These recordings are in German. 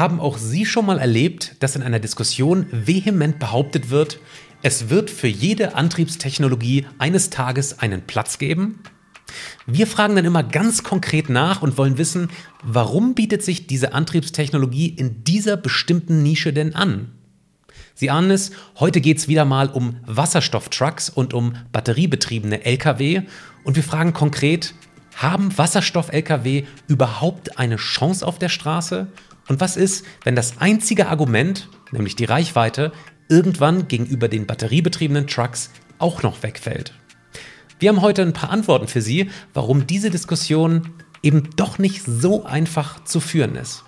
Haben auch Sie schon mal erlebt, dass in einer Diskussion vehement behauptet wird, es wird für jede Antriebstechnologie eines Tages einen Platz geben? Wir fragen dann immer ganz konkret nach und wollen wissen, warum bietet sich diese Antriebstechnologie in dieser bestimmten Nische denn an? Sie ahnen es, heute geht es wieder mal um Wasserstofftrucks und um batteriebetriebene Lkw und wir fragen konkret, haben Wasserstoff-Lkw überhaupt eine Chance auf der Straße? Und was ist, wenn das einzige Argument, nämlich die Reichweite, irgendwann gegenüber den batteriebetriebenen Trucks auch noch wegfällt? Wir haben heute ein paar Antworten für Sie, warum diese Diskussion eben doch nicht so einfach zu führen ist.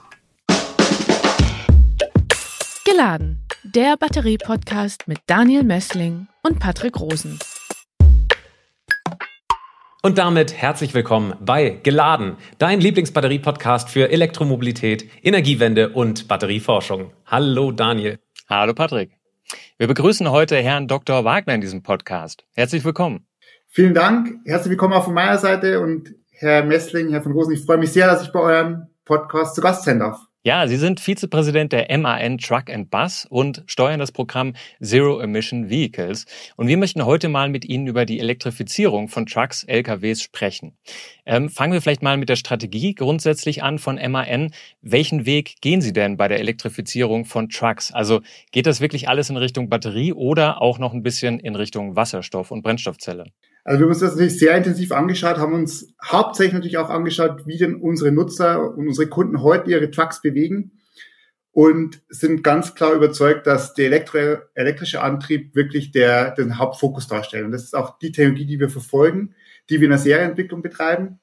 Geladen, der Batterie-Podcast mit Daniel Messling und Patrick Rosen. Und damit herzlich willkommen bei Geladen, dein Lieblingsbatterie-Podcast für Elektromobilität, Energiewende und Batterieforschung. Hallo Daniel. Hallo Patrick. Wir begrüßen heute Herrn Dr. Wagner in diesem Podcast. Herzlich willkommen. Vielen Dank. Herzlich willkommen auch von meiner Seite und Herr Messling, Herr von Rosen, ich freue mich sehr, dass ich bei eurem Podcast zu Gast sein darf. Ja, Sie sind Vizepräsident der MAN Truck and Bus und steuern das Programm Zero Emission Vehicles. Und wir möchten heute mal mit Ihnen über die Elektrifizierung von Trucks, LKWs sprechen. Ähm, fangen wir vielleicht mal mit der Strategie grundsätzlich an von MAN. Welchen Weg gehen Sie denn bei der Elektrifizierung von Trucks? Also geht das wirklich alles in Richtung Batterie oder auch noch ein bisschen in Richtung Wasserstoff und Brennstoffzelle? Also wir haben uns das natürlich sehr intensiv angeschaut, haben uns hauptsächlich natürlich auch angeschaut, wie denn unsere Nutzer und unsere Kunden heute ihre Trucks bewegen und sind ganz klar überzeugt, dass der elektro elektrische Antrieb wirklich der, den Hauptfokus darstellt. Und das ist auch die Technologie, die wir verfolgen, die wir in der Serienentwicklung betreiben.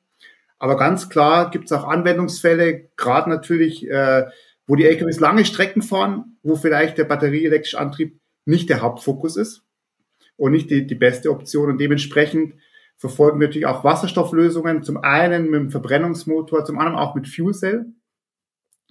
Aber ganz klar gibt es auch Anwendungsfälle, gerade natürlich, äh, wo die LKWs lange Strecken fahren, wo vielleicht der batterieelektrische Antrieb nicht der Hauptfokus ist und nicht die, die beste Option. Und dementsprechend verfolgen wir natürlich auch Wasserstofflösungen, zum einen mit dem Verbrennungsmotor, zum anderen auch mit Fuel Cell.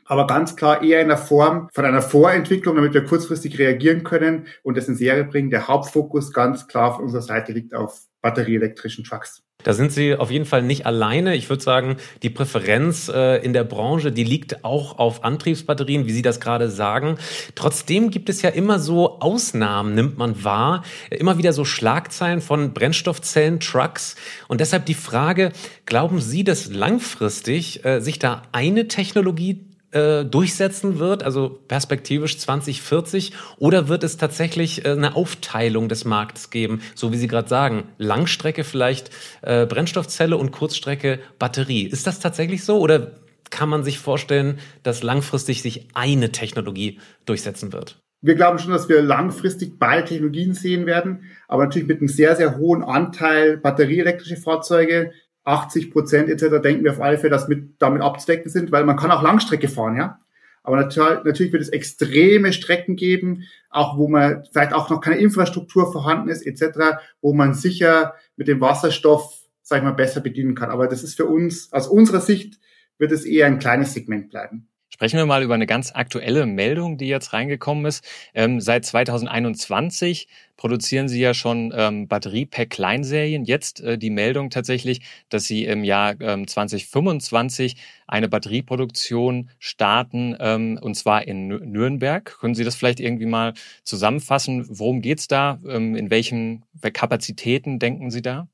Aber ganz klar eher in der Form von einer Vorentwicklung, damit wir kurzfristig reagieren können und das in Serie bringen. Der Hauptfokus ganz klar von unserer Seite liegt auf batterieelektrischen Trucks. Da sind Sie auf jeden Fall nicht alleine. Ich würde sagen, die Präferenz äh, in der Branche, die liegt auch auf Antriebsbatterien, wie Sie das gerade sagen. Trotzdem gibt es ja immer so Ausnahmen, nimmt man wahr. Immer wieder so Schlagzeilen von Brennstoffzellen, Trucks. Und deshalb die Frage, glauben Sie, dass langfristig äh, sich da eine Technologie äh, durchsetzen wird, also perspektivisch 2040, oder wird es tatsächlich äh, eine Aufteilung des Marktes geben, so wie Sie gerade sagen, Langstrecke vielleicht äh, Brennstoffzelle und Kurzstrecke Batterie. Ist das tatsächlich so oder kann man sich vorstellen, dass langfristig sich eine Technologie durchsetzen wird? Wir glauben schon, dass wir langfristig beide Technologien sehen werden, aber natürlich mit einem sehr, sehr hohen Anteil batterieelektrische Fahrzeuge, 80 Prozent etc. denken wir auf alle Fälle, dass mit, damit abzudecken sind, weil man kann auch Langstrecke fahren, ja. Aber natürlich, natürlich wird es extreme Strecken geben, auch wo man vielleicht auch noch keine Infrastruktur vorhanden ist etc., wo man sicher mit dem Wasserstoff, sag ich mal, besser bedienen kann. Aber das ist für uns, aus unserer Sicht, wird es eher ein kleines Segment bleiben. Sprechen wir mal über eine ganz aktuelle Meldung, die jetzt reingekommen ist. Ähm, seit 2021 produzieren Sie ja schon ähm, Batteriepack-Kleinserien. Jetzt äh, die Meldung tatsächlich, dass Sie im Jahr ähm, 2025 eine Batterieproduktion starten, ähm, und zwar in Nürnberg. Können Sie das vielleicht irgendwie mal zusammenfassen? Worum geht's da? Ähm, in welchen Kapazitäten denken Sie da?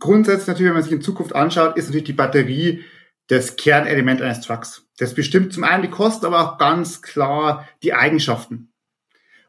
Grundsätzlich natürlich, wenn man sich in Zukunft anschaut, ist natürlich die Batterie das Kernelement eines Trucks. Das bestimmt zum einen die Kosten, aber auch ganz klar die Eigenschaften.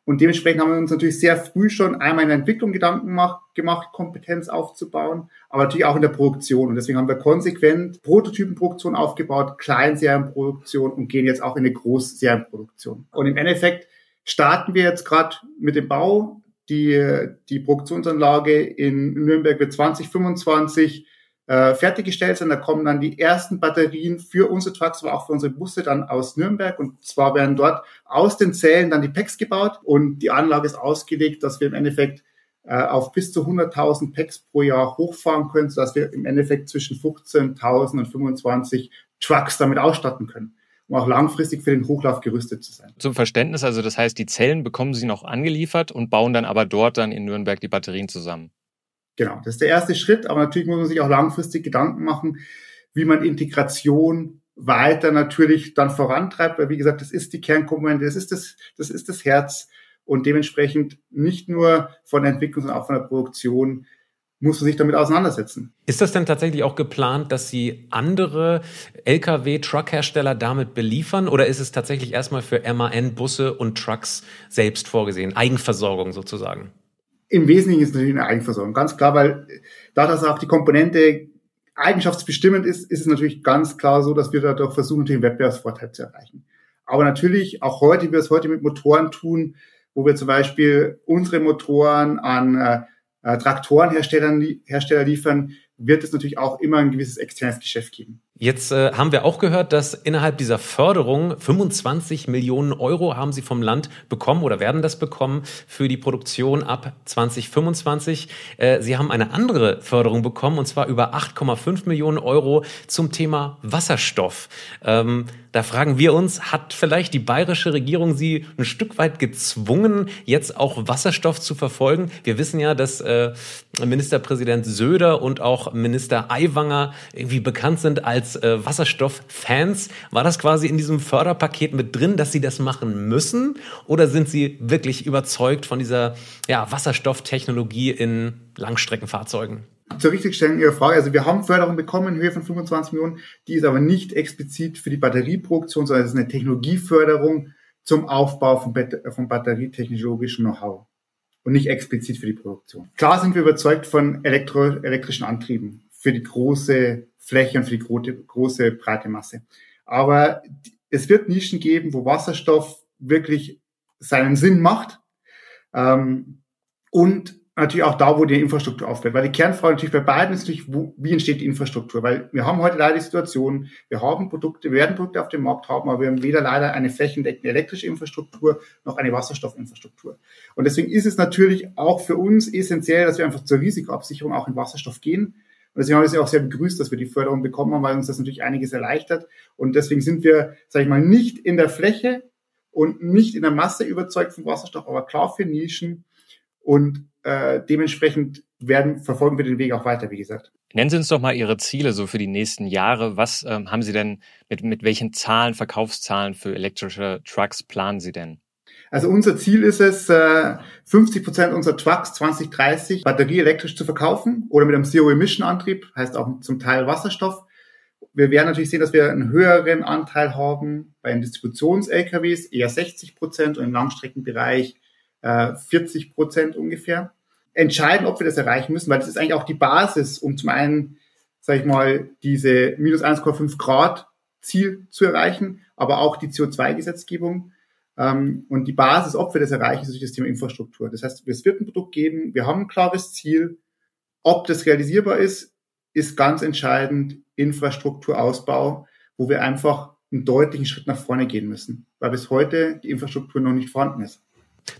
Und dementsprechend haben wir uns natürlich sehr früh schon einmal in der Entwicklung Gedanken gemacht, Kompetenz aufzubauen, aber natürlich auch in der Produktion. Und deswegen haben wir konsequent Prototypenproduktion aufgebaut, Kleinserienproduktion und gehen jetzt auch in eine Großserienproduktion. Und im Endeffekt starten wir jetzt gerade mit dem Bau. Die, die Produktionsanlage in Nürnberg wird 2025 äh, fertiggestellt sind. Da kommen dann die ersten Batterien für unsere Trucks, aber auch für unsere Busse dann aus Nürnberg. Und zwar werden dort aus den Zellen dann die Packs gebaut und die Anlage ist ausgelegt, dass wir im Endeffekt äh, auf bis zu 100.000 Packs pro Jahr hochfahren können, sodass wir im Endeffekt zwischen 15.000 und 25 Trucks damit ausstatten können um auch langfristig für den Hochlauf gerüstet zu sein. Zum Verständnis, also das heißt, die Zellen bekommen Sie noch angeliefert und bauen dann aber dort dann in Nürnberg die Batterien zusammen. Genau, das ist der erste Schritt, aber natürlich muss man sich auch langfristig Gedanken machen, wie man Integration weiter natürlich dann vorantreibt, weil wie gesagt, das ist die Kernkomponente, das ist das, das ist das Herz und dementsprechend nicht nur von der Entwicklung, sondern auch von der Produktion muss man sich damit auseinandersetzen. Ist das denn tatsächlich auch geplant, dass Sie andere Lkw-Truck-Hersteller damit beliefern oder ist es tatsächlich erstmal für MAN-Busse und Trucks selbst vorgesehen, Eigenversorgung sozusagen? Im Wesentlichen ist es natürlich eine Eigenversorgung, ganz klar, weil da das auch die Komponente eigenschaftsbestimmend ist, ist es natürlich ganz klar so, dass wir dadurch versuchen, den Wettbewerbsvorteil zu erreichen. Aber natürlich, auch heute, wie wir es heute mit Motoren tun, wo wir zum Beispiel unsere Motoren an äh, Traktorenhersteller Hersteller liefern, wird es natürlich auch immer ein gewisses externes Geschäft geben. Jetzt äh, haben wir auch gehört, dass innerhalb dieser Förderung 25 Millionen Euro haben Sie vom Land bekommen oder werden das bekommen für die Produktion ab 2025. Äh, Sie haben eine andere Förderung bekommen und zwar über 8,5 Millionen Euro zum Thema Wasserstoff. Ähm, da fragen wir uns, hat vielleicht die bayerische Regierung Sie ein Stück weit gezwungen, jetzt auch Wasserstoff zu verfolgen? Wir wissen ja, dass äh, Ministerpräsident Söder und auch Minister Aiwanger irgendwie bekannt sind als äh, Wasserstofffans. War das quasi in diesem Förderpaket mit drin, dass Sie das machen müssen? Oder sind Sie wirklich überzeugt von dieser ja, Wasserstofftechnologie in Langstreckenfahrzeugen? zur richtigstellung Ihrer Frage. Also wir haben Förderung bekommen in Höhe von 25 Millionen. Die ist aber nicht explizit für die Batterieproduktion, sondern es ist eine Technologieförderung zum Aufbau von, von batterietechnologischem Know-how und nicht explizit für die Produktion. Klar sind wir überzeugt von elektro elektrischen Antrieben für die große Fläche und für die große, große breite Masse. Aber es wird Nischen geben, wo Wasserstoff wirklich seinen Sinn macht. Ähm, und natürlich auch da, wo die Infrastruktur aufbaut. Weil die Kernfrage natürlich bei beiden ist natürlich, wo, wie entsteht die Infrastruktur? Weil wir haben heute leider die Situation, wir haben Produkte, wir werden Produkte auf dem Markt haben, aber wir haben weder leider eine flächendeckende elektrische Infrastruktur noch eine Wasserstoffinfrastruktur. Und deswegen ist es natürlich auch für uns essentiell, dass wir einfach zur Risikoabsicherung auch in Wasserstoff gehen. Und deswegen haben wir es auch sehr begrüßt, dass wir die Förderung bekommen haben, weil uns das natürlich einiges erleichtert. Und deswegen sind wir, sage ich mal, nicht in der Fläche und nicht in der Masse überzeugt vom Wasserstoff, aber klar für Nischen. Und äh, dementsprechend werden, verfolgen wir den Weg auch weiter, wie gesagt. Nennen Sie uns doch mal Ihre Ziele so für die nächsten Jahre. Was ähm, haben Sie denn, mit, mit welchen Zahlen, Verkaufszahlen für elektrische Trucks planen Sie denn? Also unser Ziel ist es, äh, 50 Prozent unserer Trucks 2030 batterieelektrisch zu verkaufen oder mit einem Zero-Emission-Antrieb, heißt auch zum Teil Wasserstoff. Wir werden natürlich sehen, dass wir einen höheren Anteil haben bei den Distributions-LKWs, eher 60 Prozent und im Langstreckenbereich äh, 40 Prozent ungefähr. Entscheiden, ob wir das erreichen müssen, weil das ist eigentlich auch die Basis, um zum einen, sage ich mal, diese minus 1,5 Grad Ziel zu erreichen, aber auch die CO2-Gesetzgebung. Ähm, und die Basis, ob wir das erreichen, ist natürlich das Thema Infrastruktur. Das heißt, es wird ein Produkt geben, wir haben ein klares Ziel. Ob das realisierbar ist, ist ganz entscheidend Infrastrukturausbau, wo wir einfach einen deutlichen Schritt nach vorne gehen müssen, weil bis heute die Infrastruktur noch nicht vorhanden ist.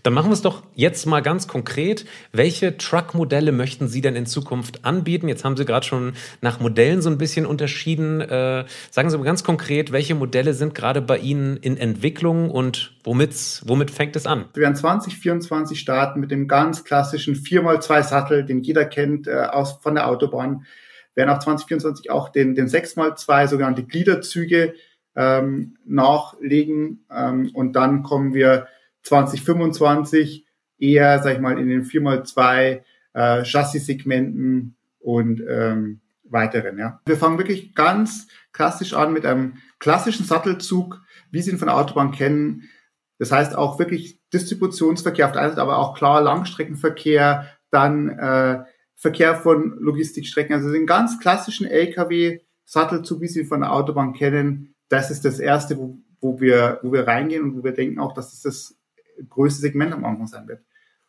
Dann machen wir es doch jetzt mal ganz konkret. Welche Truck-Modelle möchten Sie denn in Zukunft anbieten? Jetzt haben Sie gerade schon nach Modellen so ein bisschen unterschieden. Äh, sagen Sie mal ganz konkret, welche Modelle sind gerade bei Ihnen in Entwicklung und womit, womit fängt es an? Wir werden 2024 starten mit dem ganz klassischen 4x2 Sattel, den jeder kennt äh, aus, von der Autobahn. Wir werden auch 2024 auch den, den 6x2 sogenannte Gliederzüge ähm, nachlegen ähm, und dann kommen wir 2025 eher, sag ich mal, in den 4x2 äh, Chassis-Segmenten und ähm, weiteren. Ja. Wir fangen wirklich ganz klassisch an mit einem klassischen Sattelzug, wie Sie ihn von der Autobahn kennen. Das heißt auch wirklich Distributionsverkehr auf der einen Seite, aber auch klar Langstreckenverkehr, dann äh, Verkehr von Logistikstrecken. Also den ganz klassischen LKW-Sattelzug, wie Sie ihn von der Autobahn kennen, das ist das erste, wo, wo, wir, wo wir reingehen und wo wir denken auch, dass es das größte Segment am Anfang sein wird.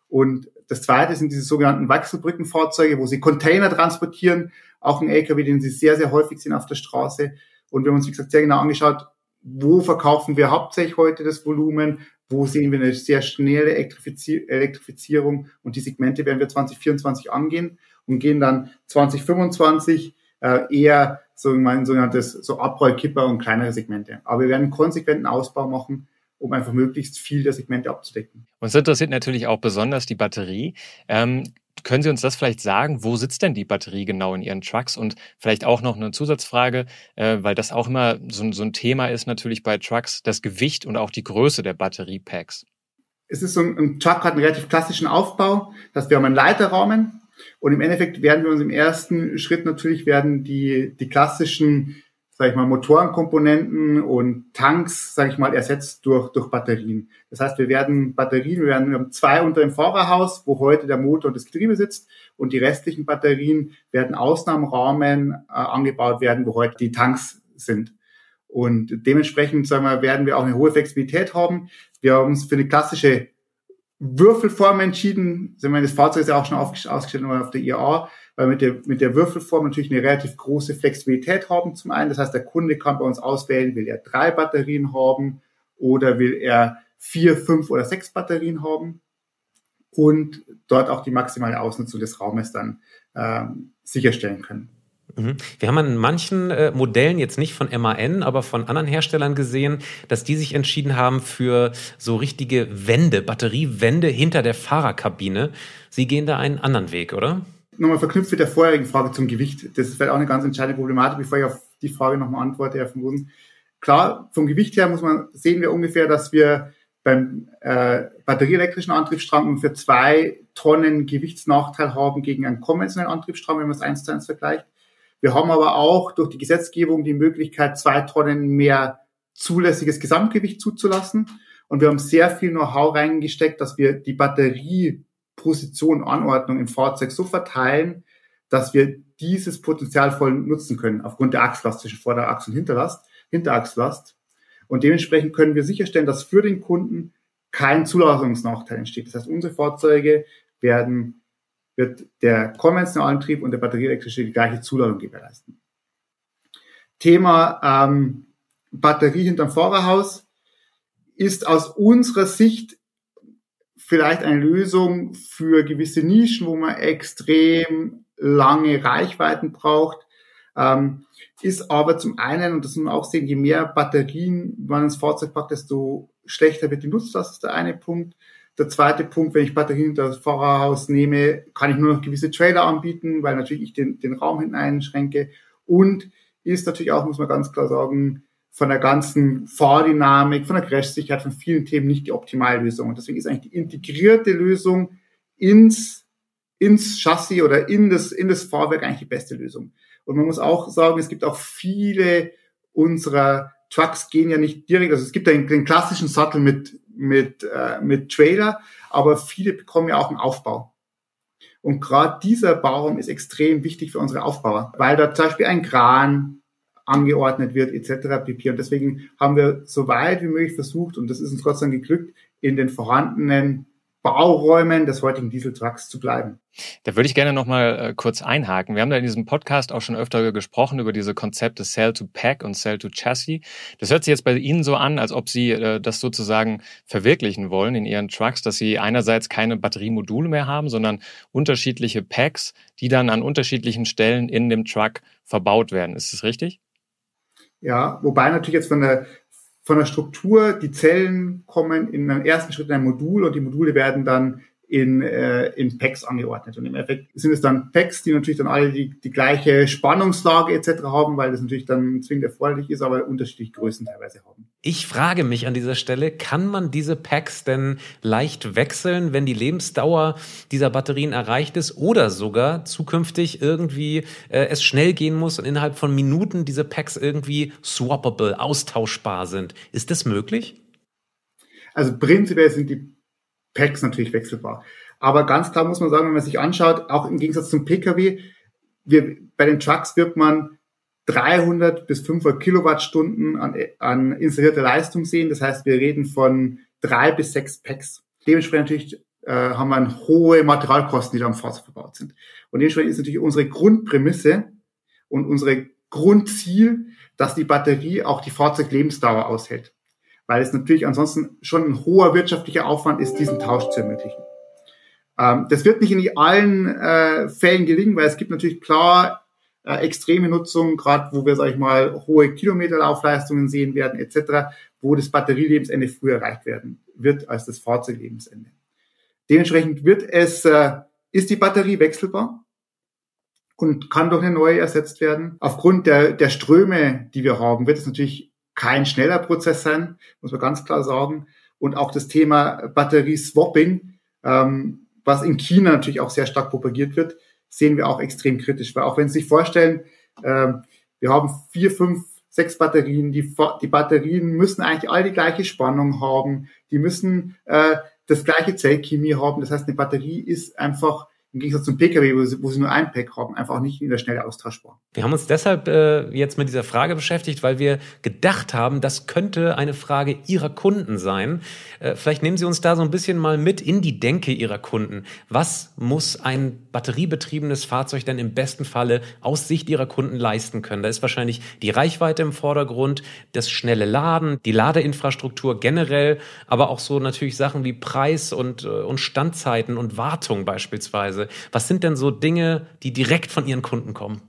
Und das zweite sind diese sogenannten Wechselbrückenfahrzeuge, wo sie Container transportieren, auch ein LKW, den sie sehr, sehr häufig sehen auf der Straße. Und wir haben uns, wie gesagt, sehr genau angeschaut, wo verkaufen wir hauptsächlich heute das Volumen, wo sehen wir eine sehr schnelle Elektrifizierung und die Segmente werden wir 2024 angehen und gehen dann 2025 äh, eher so ein sogenanntes so Abrollkipper und kleinere Segmente. Aber wir werden einen konsequenten Ausbau machen um einfach möglichst viel der Segmente abzudecken. Uns interessiert natürlich auch besonders die Batterie. Ähm, können Sie uns das vielleicht sagen? Wo sitzt denn die Batterie genau in Ihren Trucks? Und vielleicht auch noch eine Zusatzfrage, äh, weil das auch immer so, so, ein Thema ist natürlich bei Trucks, das Gewicht und auch die Größe der Batteriepacks. Es ist so ein, ein Truck hat einen relativ klassischen Aufbau, dass wir haben einen Leiterrahmen und im Endeffekt werden wir uns im ersten Schritt natürlich werden die, die klassischen sage ich mal, Motorenkomponenten und Tanks, sage ich mal, ersetzt durch, durch Batterien. Das heißt, wir werden Batterien, wir, werden, wir haben zwei unter dem Fahrerhaus, wo heute der Motor und das Getriebe sitzt und die restlichen Batterien werden Ausnahmerahmen äh, angebaut werden, wo heute die Tanks sind. Und dementsprechend, sagen wir, werden wir auch eine hohe Flexibilität haben. Wir haben uns für eine klassische Würfelform entschieden. Sagen wir, das Fahrzeug ist ja auch schon ausgestellt auf der IAA weil mit der, mit der Würfelform natürlich eine relativ große Flexibilität haben zum einen. Das heißt, der Kunde kann bei uns auswählen, will er drei Batterien haben oder will er vier, fünf oder sechs Batterien haben und dort auch die maximale Ausnutzung des Raumes dann ähm, sicherstellen können. Mhm. Wir haben an manchen äh, Modellen jetzt nicht von MAN, aber von anderen Herstellern gesehen, dass die sich entschieden haben für so richtige Wände, Batteriewände hinter der Fahrerkabine. Sie gehen da einen anderen Weg, oder? Nochmal verknüpft mit der vorherigen Frage zum Gewicht. Das ist vielleicht auch eine ganz entscheidende Problematik, bevor ich auf die Frage nochmal antworte, Herr von Rosen. Klar, vom Gewicht her muss man, sehen wir ungefähr, dass wir beim äh, batterieelektrischen Antriebsstrang ungefähr zwei Tonnen Gewichtsnachteil haben gegen einen konventionellen Antriebsstrang, wenn man es eins zu eins vergleicht. Wir haben aber auch durch die Gesetzgebung die Möglichkeit, zwei Tonnen mehr zulässiges Gesamtgewicht zuzulassen. Und wir haben sehr viel Know-how reingesteckt, dass wir die Batterie Position, Anordnung im Fahrzeug so verteilen, dass wir dieses Potenzial voll nutzen können, aufgrund der Achslast zwischen Vorderachs und Hinterlast, Hinterachslast. Und dementsprechend können wir sicherstellen, dass für den Kunden kein Zulassungsnachteil entsteht. Das heißt, unsere Fahrzeuge werden, wird der konventionelle Antrieb und der batterieelektrische die gleiche Zulassung gewährleisten. Thema ähm, Batterie hinterm Fahrerhaus ist aus unserer Sicht vielleicht eine Lösung für gewisse Nischen, wo man extrem lange Reichweiten braucht. Ähm, ist aber zum einen, und das muss man auch sehen, je mehr Batterien man ins Fahrzeug packt, desto schlechter wird die Nutzlast, ist der eine Punkt. Der zweite Punkt, wenn ich Batterien in das Fahrerhaus nehme, kann ich nur noch gewisse Trailer anbieten, weil natürlich ich den, den Raum hinten einschränke. Und ist natürlich auch, muss man ganz klar sagen, von der ganzen Fahrdynamik, von der Crashsicherheit, von vielen Themen nicht die optimale Lösung. Und deswegen ist eigentlich die integrierte Lösung ins, ins Chassis oder in das, in das Fahrwerk eigentlich die beste Lösung. Und man muss auch sagen, es gibt auch viele unserer Trucks gehen ja nicht direkt, also es gibt den, den klassischen Sattel mit, mit, äh, mit Trailer, aber viele bekommen ja auch einen Aufbau. Und gerade dieser Baum ist extrem wichtig für unsere Aufbauer, weil da zum Beispiel ein Kran, angeordnet wird etc. pp. Und deswegen haben wir so weit wie möglich versucht, und das ist uns Gott sei Dank geglückt, in den vorhandenen Bauräumen des heutigen Dieseltrucks zu bleiben. Da würde ich gerne noch mal äh, kurz einhaken. Wir haben da in diesem Podcast auch schon öfter gesprochen über diese Konzepte Cell to Pack und Cell to Chassis. Das hört sich jetzt bei Ihnen so an, als ob Sie äh, das sozusagen verwirklichen wollen in Ihren Trucks, dass Sie einerseits keine Batteriemodule mehr haben, sondern unterschiedliche Packs, die dann an unterschiedlichen Stellen in dem Truck verbaut werden. Ist das richtig? Ja, wobei natürlich jetzt von der, von der Struktur, die Zellen kommen in einem ersten Schritt in ein Modul und die Module werden dann in, äh, in Packs angeordnet. Und im Effekt sind es dann Packs, die natürlich dann alle die, die gleiche Spannungslage etc. haben, weil das natürlich dann zwingend erforderlich ist, aber unterschiedliche Größen teilweise haben. Ich frage mich an dieser Stelle, kann man diese Packs denn leicht wechseln, wenn die Lebensdauer dieser Batterien erreicht ist oder sogar zukünftig irgendwie äh, es schnell gehen muss und innerhalb von Minuten diese Packs irgendwie swappable, austauschbar sind? Ist das möglich? Also prinzipiell sind die Packs natürlich wechselbar. Aber ganz klar muss man sagen, wenn man sich anschaut, auch im Gegensatz zum Pkw, wir, bei den Trucks wird man 300 bis 500 Kilowattstunden an, an installierter Leistung sehen. Das heißt, wir reden von drei bis sechs Packs. Dementsprechend natürlich äh, haben wir hohe Materialkosten, die da am Fahrzeug verbaut sind. Und dementsprechend ist natürlich unsere Grundprämisse und unsere Grundziel, dass die Batterie auch die Fahrzeuglebensdauer aushält weil es natürlich ansonsten schon ein hoher wirtschaftlicher Aufwand ist, diesen Tausch zu ermöglichen. Ähm, das wird nicht in allen äh, Fällen gelingen, weil es gibt natürlich klar äh, extreme Nutzung, gerade wo wir, sag ich mal, hohe Kilometerlaufleistungen sehen werden etc., wo das Batterielebensende früher erreicht werden wird als das Fahrzeuglebensende. Dementsprechend wird es äh, ist die Batterie wechselbar und kann durch eine neue ersetzt werden. Aufgrund der, der Ströme, die wir haben, wird es natürlich kein schneller Prozess sein, muss man ganz klar sagen. Und auch das Thema Batterieswapping, ähm, was in China natürlich auch sehr stark propagiert wird, sehen wir auch extrem kritisch. Weil auch wenn Sie sich vorstellen, ähm, wir haben vier, fünf, sechs Batterien, die, die Batterien müssen eigentlich all die gleiche Spannung haben, die müssen äh, das gleiche Zellchemie haben. Das heißt, eine Batterie ist einfach im Gegensatz zum Pkw, wo sie, wo sie nur ein Pack haben, einfach auch nicht in der Schnelle austauschbar. Wir haben uns deshalb äh, jetzt mit dieser Frage beschäftigt, weil wir gedacht haben, das könnte eine Frage Ihrer Kunden sein. Äh, vielleicht nehmen Sie uns da so ein bisschen mal mit in die Denke Ihrer Kunden. Was muss ein batteriebetriebenes Fahrzeug denn im besten Falle aus Sicht Ihrer Kunden leisten können? Da ist wahrscheinlich die Reichweite im Vordergrund, das schnelle Laden, die Ladeinfrastruktur generell, aber auch so natürlich Sachen wie Preis und, äh, und Standzeiten und Wartung beispielsweise. Preise. Was sind denn so Dinge, die direkt von Ihren Kunden kommen?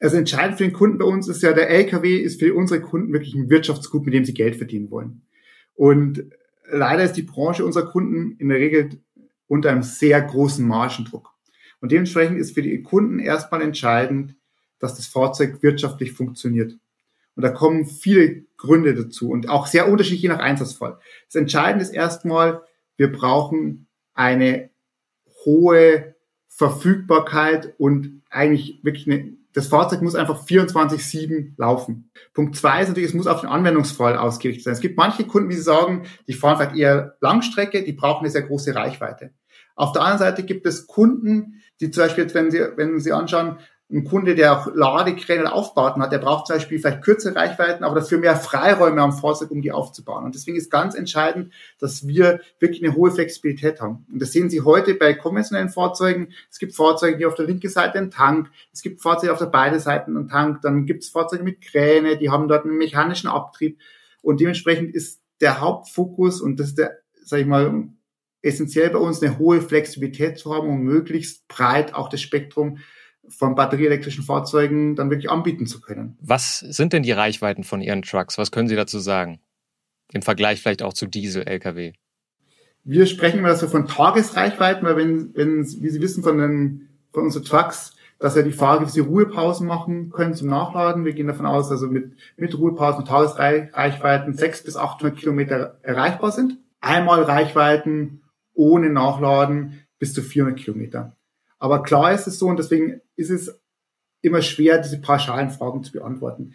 Also entscheidend für den Kunden bei uns ist ja, der LKW ist für unsere Kunden wirklich ein Wirtschaftsgut, mit dem sie Geld verdienen wollen. Und leider ist die Branche unserer Kunden in der Regel unter einem sehr großen Margendruck. Und dementsprechend ist für die Kunden erstmal entscheidend, dass das Fahrzeug wirtschaftlich funktioniert. Und da kommen viele Gründe dazu und auch sehr unterschiedlich je nach Einsatzfall. Das Entscheidende ist erstmal, wir brauchen eine hohe Verfügbarkeit und eigentlich wirklich eine, das Fahrzeug muss einfach 24-7 laufen. Punkt zwei ist natürlich, es muss auf den Anwendungsfall ausgerichtet sein. Es gibt manche Kunden, wie sie sagen, die fahren vielleicht eher Langstrecke, die brauchen eine sehr große Reichweite. Auf der anderen Seite gibt es Kunden, die zum Beispiel, wenn Sie, wenn Sie anschauen, ein Kunde, der auch Ladekräne Aufbauten hat, der braucht zum Beispiel vielleicht kürzere Reichweiten, aber dafür mehr Freiräume am Fahrzeug, um die aufzubauen. Und deswegen ist ganz entscheidend, dass wir wirklich eine hohe Flexibilität haben. Und das sehen Sie heute bei konventionellen Fahrzeugen. Es gibt Fahrzeuge, die auf der linken Seite einen Tank, es gibt Fahrzeuge auf der beiden Seiten einen Tank, dann gibt es Fahrzeuge mit Kräne, die haben dort einen mechanischen Abtrieb. Und dementsprechend ist der Hauptfokus, und das ist der, sag ich mal, essentiell bei uns, eine hohe Flexibilität zu haben, um möglichst breit auch das Spektrum von batterieelektrischen Fahrzeugen dann wirklich anbieten zu können. Was sind denn die Reichweiten von Ihren Trucks? Was können Sie dazu sagen? Im Vergleich vielleicht auch zu Diesel-Lkw. Wir sprechen immer so von Tagesreichweiten, weil wenn, wenn, wie Sie wissen von den, von unseren Trucks, dass ja die Fahrer gewisse Ruhepausen machen können zum Nachladen. Wir gehen davon aus, also mit, mit Ruhepausen Tagesreichweiten 600 bis 800 Kilometer erreichbar sind. Einmal Reichweiten ohne Nachladen bis zu 400 Kilometer. Aber klar ist es so und deswegen ist es immer schwer, diese pauschalen Fragen zu beantworten.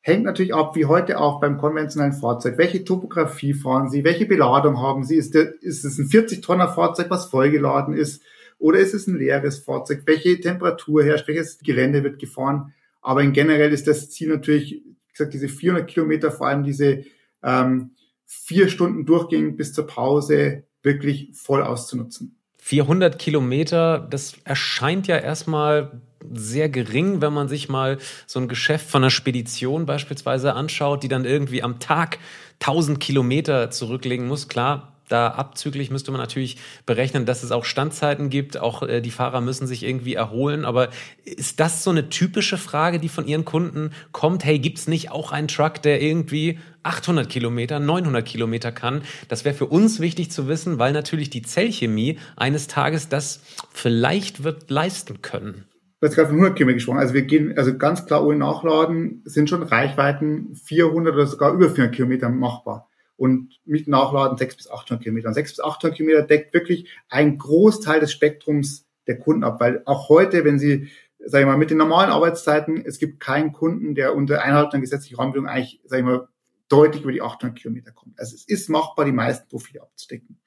Hängt natürlich ab, wie heute auch beim konventionellen Fahrzeug. Welche Topografie fahren Sie? Welche Beladung haben Sie? Ist, der, ist es ein 40-Tonner Fahrzeug, was vollgeladen ist? Oder ist es ein leeres Fahrzeug? Welche Temperatur herrscht? Welches Gelände wird gefahren? Aber in generell ist das Ziel natürlich, wie gesagt, diese 400 Kilometer, vor allem diese ähm, vier Stunden durchgehend bis zur Pause wirklich voll auszunutzen. 400 Kilometer, das erscheint ja erstmal sehr gering, wenn man sich mal so ein Geschäft von einer Spedition beispielsweise anschaut, die dann irgendwie am Tag 1000 Kilometer zurücklegen muss. Klar, da abzüglich müsste man natürlich berechnen, dass es auch Standzeiten gibt. Auch äh, die Fahrer müssen sich irgendwie erholen. Aber ist das so eine typische Frage, die von Ihren Kunden kommt? Hey, gibt's nicht auch einen Truck, der irgendwie 800 Kilometer, 900 Kilometer kann? Das wäre für uns wichtig zu wissen, weil natürlich die Zellchemie eines Tages das vielleicht wird leisten können. Du hast gerade von 100 Kilometer gesprochen. Also wir gehen, also ganz klar ohne Nachladen sind schon Reichweiten 400 oder sogar über 400 Kilometer machbar und mit Nachladen 600 bis 800 Kilometer. Und 600 bis 800 Kilometer deckt wirklich einen Großteil des Spektrums der Kunden ab, weil auch heute, wenn Sie, sag ich mal, mit den normalen Arbeitszeiten, es gibt keinen Kunden, der unter Einhaltung der gesetzlichen Rahmenbedingungen eigentlich, sag ich mal, deutlich über die 800 Kilometer kommt. Also es ist machbar, die meisten Profile abzudecken.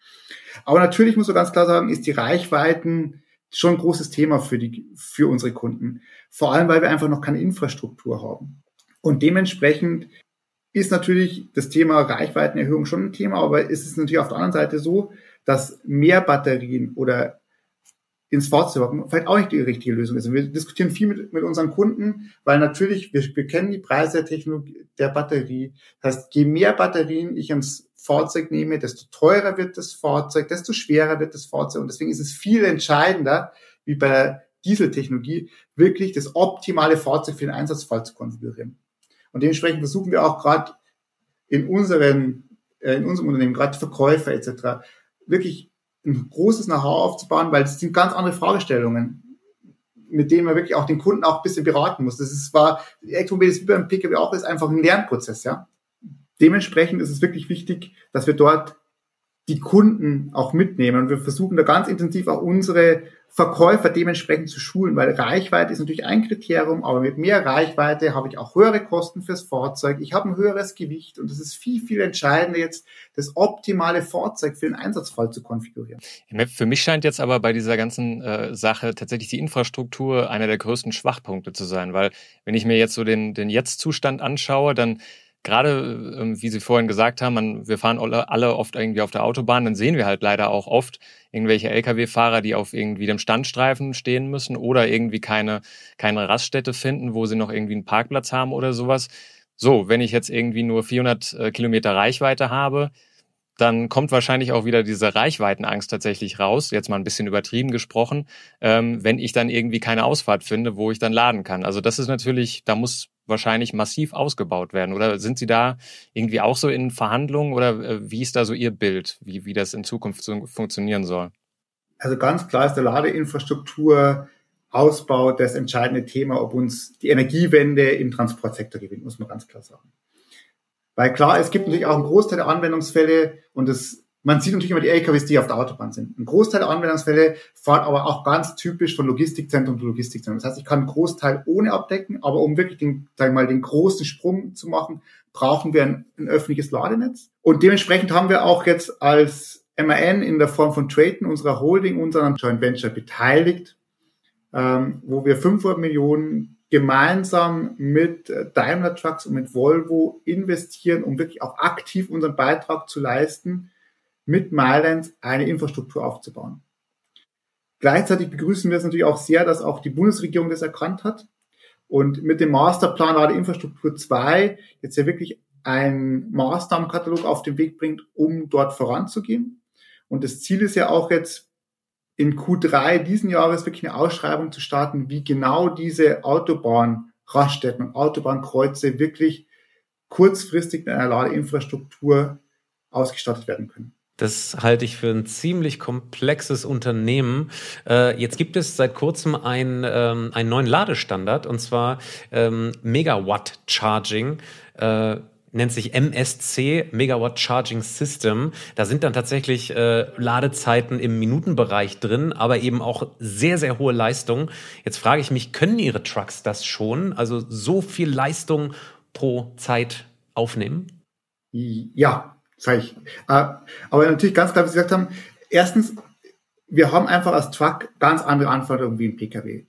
Aber natürlich muss man ganz klar sagen, ist die Reichweiten schon ein großes Thema für die, für unsere Kunden. Vor allem, weil wir einfach noch keine Infrastruktur haben. Und dementsprechend ist natürlich das Thema Reichweitenerhöhung schon ein Thema, aber ist es natürlich auf der anderen Seite so, dass mehr Batterien oder ins Fahrzeug vielleicht auch nicht die richtige Lösung ist. Wir diskutieren viel mit, mit unseren Kunden, weil natürlich, wir, wir kennen die Preise der Technologie, der Batterie. Das heißt, je mehr Batterien ich ins Fahrzeug nehme, desto teurer wird das Fahrzeug, desto schwerer wird das Fahrzeug. Und deswegen ist es viel entscheidender, wie bei der Dieseltechnologie, wirklich das optimale Fahrzeug für den Einsatzfall zu konfigurieren. Und dementsprechend versuchen wir auch gerade in unseren, äh, in unserem Unternehmen, gerade Verkäufer etc., wirklich ein großes Know-how aufzubauen, weil es sind ganz andere Fragestellungen, mit denen man wirklich auch den Kunden auch ein bisschen beraten muss. Das ist zwar, Elektromobil ist wie beim Pkw auch, ist einfach ein Lernprozess, ja. Dementsprechend ist es wirklich wichtig, dass wir dort die Kunden auch mitnehmen. Und wir versuchen da ganz intensiv auch unsere Verkäufer dementsprechend zu schulen, weil Reichweite ist natürlich ein Kriterium, aber mit mehr Reichweite habe ich auch höhere Kosten fürs Fahrzeug. Ich habe ein höheres Gewicht und es ist viel, viel entscheidender jetzt, das optimale Fahrzeug für den Einsatzfall zu konfigurieren. Für mich scheint jetzt aber bei dieser ganzen äh, Sache tatsächlich die Infrastruktur einer der größten Schwachpunkte zu sein, weil wenn ich mir jetzt so den, den Jetzt-Zustand anschaue, dann gerade, ähm, wie Sie vorhin gesagt haben, man, wir fahren alle oft irgendwie auf der Autobahn, dann sehen wir halt leider auch oft irgendwelche Lkw-Fahrer, die auf irgendwie dem Standstreifen stehen müssen oder irgendwie keine, keine Raststätte finden, wo sie noch irgendwie einen Parkplatz haben oder sowas. So, wenn ich jetzt irgendwie nur 400 äh, Kilometer Reichweite habe, dann kommt wahrscheinlich auch wieder diese Reichweitenangst tatsächlich raus, jetzt mal ein bisschen übertrieben gesprochen, ähm, wenn ich dann irgendwie keine Ausfahrt finde, wo ich dann laden kann. Also das ist natürlich, da muss wahrscheinlich massiv ausgebaut werden. Oder sind Sie da irgendwie auch so in Verhandlungen oder äh, wie ist da so Ihr Bild, wie, wie das in Zukunft so funktionieren soll? Also ganz klar ist der Ladeinfrastruktur Ausbau das entscheidende Thema, ob uns die Energiewende im Transportsektor gewinnt, muss man ganz klar sagen. Weil klar, es gibt natürlich auch einen Großteil der Anwendungsfälle und es man sieht natürlich immer die LKWs, die auf der Autobahn sind. Ein Großteil der Anwendungsfälle fahren aber auch ganz typisch von Logistikzentrum zu Logistikzentrum. Das heißt, ich kann einen Großteil ohne abdecken, aber um wirklich den, sagen wir mal, den großen Sprung zu machen, brauchen wir ein, ein öffentliches Ladenetz. Und dementsprechend haben wir auch jetzt als MAN in der Form von Traden, unserer Holding, unseren Joint Venture beteiligt, ähm, wo wir 500 Millionen gemeinsam mit Daimler Trucks und mit Volvo investieren, um wirklich auch aktiv unseren Beitrag zu leisten, mit Mailand eine Infrastruktur aufzubauen. Gleichzeitig begrüßen wir es natürlich auch sehr, dass auch die Bundesregierung das erkannt hat und mit dem Masterplan Rade Infrastruktur 2 jetzt ja wirklich einen Maßnahmenkatalog auf den Weg bringt, um dort voranzugehen. Und das Ziel ist ja auch jetzt in Q3 diesen Jahres wirklich eine Ausschreibung zu starten, wie genau diese Autobahnraststätten und Autobahnkreuze wirklich kurzfristig mit einer Ladeinfrastruktur ausgestattet werden können. Das halte ich für ein ziemlich komplexes Unternehmen. Äh, jetzt gibt es seit kurzem ein, ähm, einen neuen Ladestandard und zwar ähm, Megawatt Charging. Äh, nennt sich MSC, Megawatt Charging System. Da sind dann tatsächlich äh, Ladezeiten im Minutenbereich drin, aber eben auch sehr, sehr hohe Leistung. Jetzt frage ich mich, können Ihre Trucks das schon? Also so viel Leistung pro Zeit aufnehmen? Ja, sage ich. Äh, aber natürlich ganz klar, wie Sie gesagt haben, erstens, wir haben einfach als Truck ganz andere Anforderungen wie ein Pkw.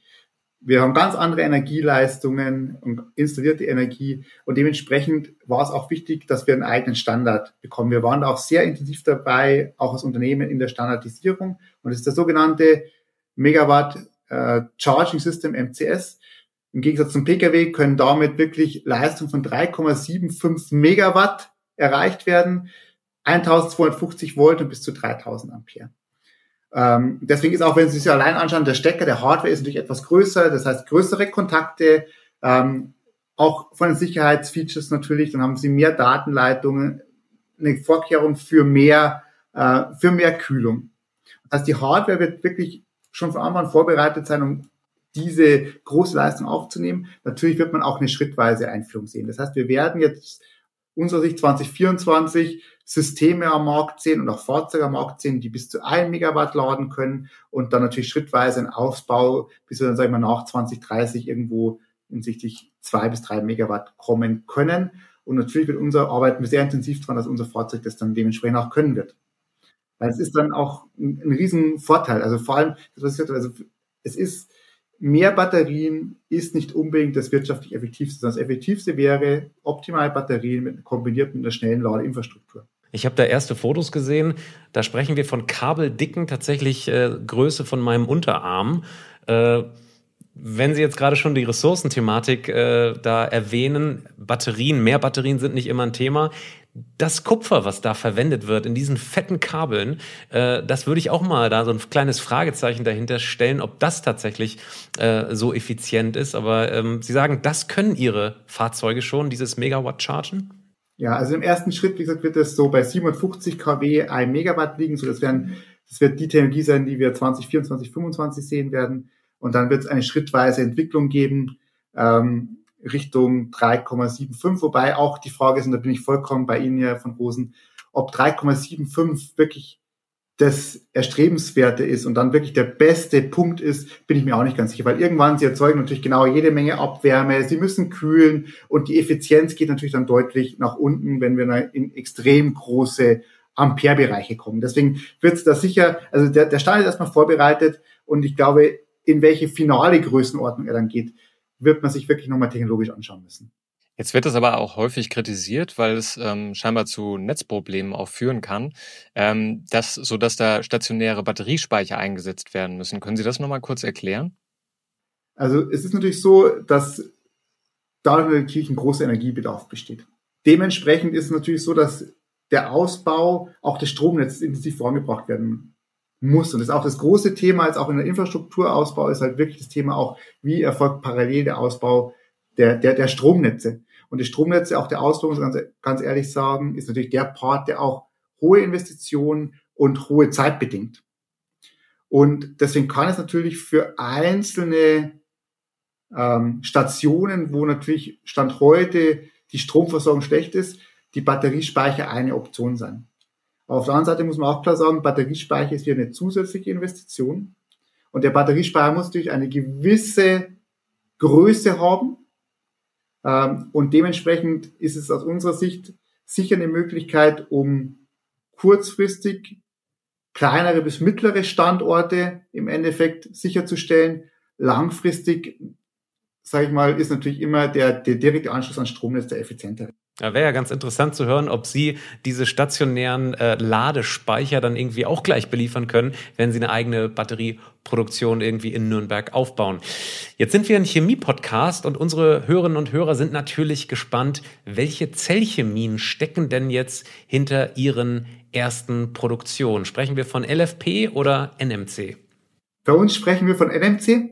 Wir haben ganz andere Energieleistungen und installierte Energie und dementsprechend war es auch wichtig, dass wir einen eigenen Standard bekommen. Wir waren auch sehr intensiv dabei, auch als Unternehmen in der Standardisierung und das ist der sogenannte Megawatt äh, Charging System MCS. Im Gegensatz zum Pkw können damit wirklich Leistung von 3,75 Megawatt erreicht werden. 1250 Volt und bis zu 3000 Ampere. Ähm, deswegen ist auch, wenn Sie sich allein anschauen, der Stecker der Hardware ist natürlich etwas größer, das heißt größere Kontakte, ähm, auch von den Sicherheitsfeatures natürlich, dann haben Sie mehr Datenleitungen, eine Vorkehrung für mehr, äh, für mehr Kühlung. Das heißt, die Hardware wird wirklich schon von Anfang an vorbereitet sein, um diese große Leistung aufzunehmen. Natürlich wird man auch eine schrittweise Einführung sehen. Das heißt, wir werden jetzt unserer Sicht 2024 Systeme am Markt sehen und auch Fahrzeuge am Markt sehen, die bis zu 1 Megawatt laden können und dann natürlich schrittweise ein Aufbau, bis wir dann, sagen wir, nach 2030 irgendwo hinsichtlich zwei bis drei Megawatt kommen können. Und natürlich wird unser, arbeiten wir sehr intensiv daran, dass unser Fahrzeug das dann dementsprechend auch können wird. Weil es ist dann auch ein, ein riesen. Also vor allem, das, was ich gesagt habe, also es ist, mehr Batterien ist nicht unbedingt das wirtschaftlich effektivste. Das effektivste wäre optimale Batterien mit, kombiniert mit einer schnellen Ladeinfrastruktur. Ich habe da erste Fotos gesehen. Da sprechen wir von kabeldicken, tatsächlich äh, Größe von meinem Unterarm. Äh, wenn Sie jetzt gerade schon die Ressourcenthematik äh, da erwähnen, Batterien, mehr Batterien sind nicht immer ein Thema. Das Kupfer, was da verwendet wird in diesen fetten Kabeln, äh, das würde ich auch mal da so ein kleines Fragezeichen dahinter stellen, ob das tatsächlich äh, so effizient ist. Aber ähm, Sie sagen, das können Ihre Fahrzeuge schon, dieses Megawatt chargen? Ja, also im ersten Schritt, wie gesagt, wird es so bei 750 kW 1 Megawatt liegen, so das wären Das wird die Technologie sein, die wir 2024, 2025 sehen werden. Und dann wird es eine schrittweise Entwicklung geben ähm, Richtung 3,75. Wobei auch die Frage ist, und da bin ich vollkommen bei Ihnen, Herr von Rosen, ob 3,75 wirklich das Erstrebenswerte ist und dann wirklich der beste Punkt ist, bin ich mir auch nicht ganz sicher, weil irgendwann sie erzeugen natürlich genau jede Menge Abwärme, sie müssen kühlen und die Effizienz geht natürlich dann deutlich nach unten, wenn wir in extrem große Ampere-Bereiche kommen. Deswegen wird es da sicher, also der, der Stand ist erstmal vorbereitet und ich glaube, in welche finale Größenordnung er dann geht, wird man sich wirklich nochmal technologisch anschauen müssen. Jetzt wird das aber auch häufig kritisiert, weil es ähm, scheinbar zu Netzproblemen auch führen kann, ähm, dass, so dass da stationäre Batteriespeicher eingesetzt werden müssen. Können Sie das nochmal kurz erklären? Also es ist natürlich so, dass da natürlich ein großer Energiebedarf besteht. Dementsprechend ist es natürlich so, dass der Ausbau auch des Stromnetzes intensiv vorangebracht werden muss. Und das ist auch das große Thema, jetzt auch in der Infrastrukturausbau, ist halt wirklich das Thema auch, wie erfolgt parallel der Ausbau der, der, der Stromnetze. Und die Stromnetze, auch der Ausbau, muss man ganz, ganz ehrlich sagen, ist natürlich der Part, der auch hohe Investitionen und hohe Zeit bedingt. Und deswegen kann es natürlich für einzelne ähm, Stationen, wo natürlich Stand heute die Stromversorgung schlecht ist, die Batteriespeicher eine Option sein. Auf der anderen Seite muss man auch klar sagen, Batteriespeicher ist hier eine zusätzliche Investition. Und der Batteriespeicher muss natürlich eine gewisse Größe haben, ähm, und dementsprechend ist es aus unserer Sicht sicher eine Möglichkeit, um kurzfristig kleinere bis mittlere Standorte im Endeffekt sicherzustellen. Langfristig, sage ich mal, ist natürlich immer der, der direkte Anschluss an Stromnetz der effizientere. Ja, Wäre ja ganz interessant zu hören, ob Sie diese stationären äh, Ladespeicher dann irgendwie auch gleich beliefern können, wenn Sie eine eigene Batterieproduktion irgendwie in Nürnberg aufbauen. Jetzt sind wir ein Chemie-Podcast und unsere Hörerinnen und Hörer sind natürlich gespannt, welche Zellchemien stecken denn jetzt hinter Ihren ersten Produktionen? Sprechen wir von LFP oder NMC? Bei uns sprechen wir von NMC,